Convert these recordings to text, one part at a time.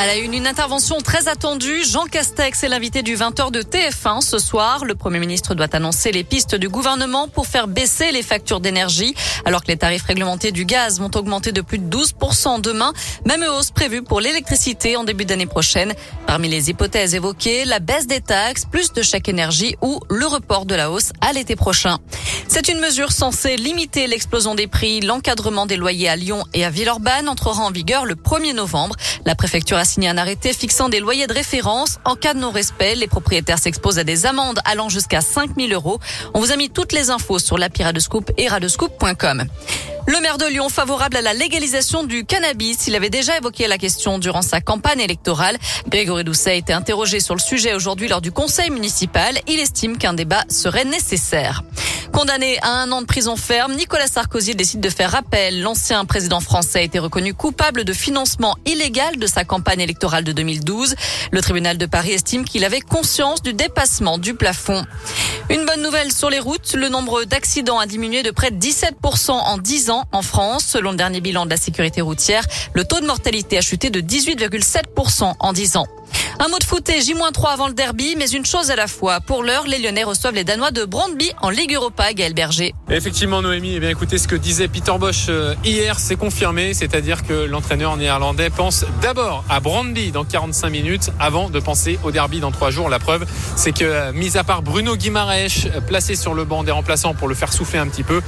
À la une, une intervention très attendue. Jean Castex est l'invité du 20h de TF1 ce soir. Le Premier ministre doit annoncer les pistes du gouvernement pour faire baisser les factures d'énergie. Alors que les tarifs réglementés du gaz vont augmenter de plus de 12% demain. Même hausse prévue pour l'électricité en début d'année prochaine. Parmi les hypothèses évoquées, la baisse des taxes, plus de chèque énergie ou le report de la hausse à l'été prochain. C'est une mesure censée limiter l'explosion des prix. L'encadrement des loyers à Lyon et à Villeurbanne entrera en vigueur le 1er novembre. La préfecture a signé un arrêté fixant des loyers de référence. En cas de non-respect, les propriétaires s'exposent à des amendes allant jusqu'à 5 000 euros. On vous a mis toutes les infos sur l'appli Radescoop et radescoop.com. Le maire de Lyon favorable à la légalisation du cannabis. Il avait déjà évoqué la question durant sa campagne électorale. Grégory Doucet a été interrogé sur le sujet aujourd'hui lors du conseil municipal. Il estime qu'un débat serait nécessaire. Condamné à un an de prison ferme, Nicolas Sarkozy décide de faire appel. L'ancien président français a été reconnu coupable de financement illégal de sa campagne électorale de 2012. Le tribunal de Paris estime qu'il avait conscience du dépassement du plafond. Une bonne nouvelle sur les routes, le nombre d'accidents a diminué de près de 17% en 10 ans en France. Selon le dernier bilan de la sécurité routière, le taux de mortalité a chuté de 18,7% en 10 ans. Un mot de foot et J-3 avant le derby, mais une chose à la fois. Pour l'heure, les Lyonnais reçoivent les Danois de Brandby en Ligue Europa, Gaël Berger. Effectivement, Noémie, eh bien, écoutez ce que disait Peter Bosch euh, hier, c'est confirmé, c'est-à-dire que l'entraîneur néerlandais pense d'abord à Brandby dans 45 minutes avant de penser au derby dans trois jours. La preuve, c'est que, euh, mis à part Bruno Guimaraes, euh, placé sur le banc des remplaçants pour le faire souffler un petit peu,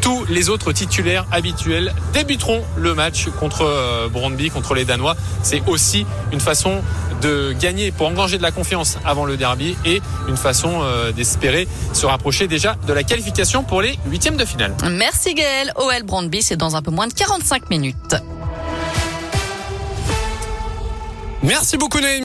tous les autres titulaires habituels débuteront le match contre Brandby, contre les Danois. C'est aussi une façon de gagner pour engranger de la confiance avant le derby et une façon euh, d'espérer se rapprocher déjà de la qualification pour les huitièmes de finale. Merci Gaël. OL Brandby, c'est dans un peu moins de 45 minutes. Merci beaucoup Naïm.